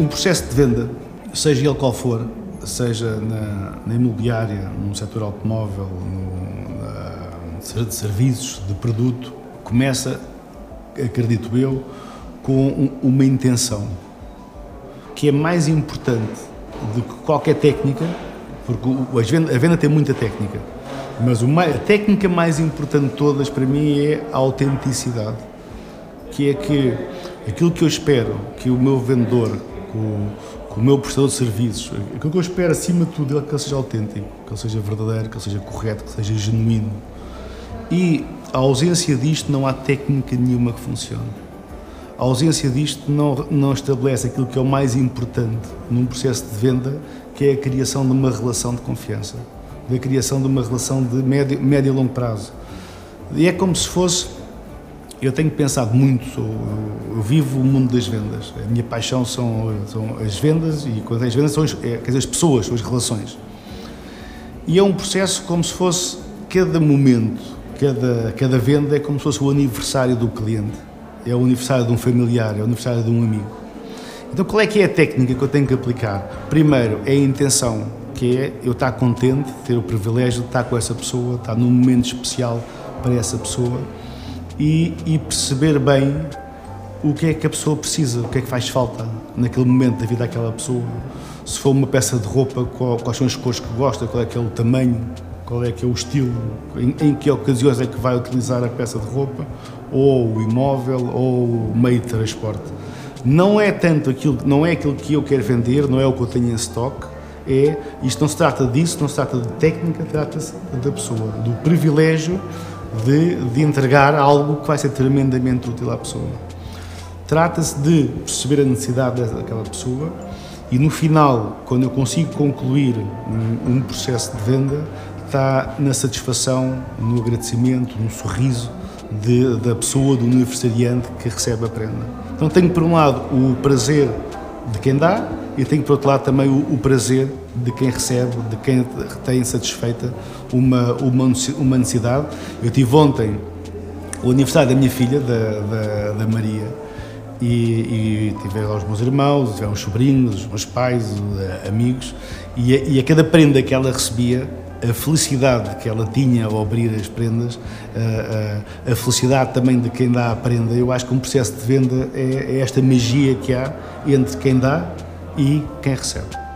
Um processo de venda, seja ele qual for, seja na, na imobiliária, no setor automóvel, no, na, de serviços, de produto, começa, acredito eu, com um, uma intenção que é mais importante do que qualquer técnica, porque a venda tem muita técnica, mas a técnica mais importante de todas para mim é a autenticidade, que é que aquilo que eu espero que o meu vendedor, o, que o meu prestador de serviços, aquilo que eu espero acima de tudo é que ele seja autêntico, que ele seja verdadeiro, que ele seja correto, que seja genuíno. E a ausência disto não há técnica nenhuma que funcione. A ausência disto não, não estabelece aquilo que é o mais importante num processo de venda, que é a criação de uma relação de confiança, da criação de uma relação de médio, médio e longo prazo. E é como se fosse. Eu tenho pensado muito, eu, vivo o mundo das vendas. A minha paixão são, são as vendas e quando as vendas são as, é, as pessoas, são as relações. E é um processo como se fosse cada momento, cada, cada venda é como se fosse o aniversário do cliente é o aniversário de um familiar, é o aniversário de um amigo. Então, qual é que é a técnica que eu tenho que aplicar? Primeiro, é a intenção, que é eu estar contente, ter o privilégio de estar com essa pessoa, estar num momento especial para essa pessoa e, e perceber bem o que é que a pessoa precisa, o que é que faz falta naquele momento da vida daquela pessoa. Se for uma peça de roupa, quais são as cores que gosta, qual é que é o tamanho, qual é que é o estilo, em, em, que ocasiões é que vai utilizar a peça de roupa, ou o imóvel, ou o meio de transporte. Não é tanto aquilo, não é aquilo que eu quero vender, não é o que eu tenho em stock, é, isto não se trata disso, não se trata de técnica, trata-se da pessoa, do privilégio de, de entregar algo que vai ser tremendamente útil à pessoa. Trata-se de perceber a necessidade daquela pessoa e no final, quando eu consigo concluir um, um processo de venda, está na satisfação, no agradecimento, no sorriso de, da pessoa, do aniversariante que recebe a prenda. Então tenho por um lado o prazer de quem dá e tenho por outro lado também o, o prazer de quem recebe, de quem tem satisfeita uma, uma, uma necessidade. Eu tive ontem o aniversário da minha filha, da, da, da Maria, e, e tive lá os meus irmãos, tiveram os sobrinhos, os meus pais, amigos, e a, e a cada prenda que ela recebia a felicidade que ela tinha ao abrir as prendas, a, a, a, felicidade também de quem dá a prenda. Eu acho que um processo de venda é, é esta magia que há entre quem dá e quem recebe.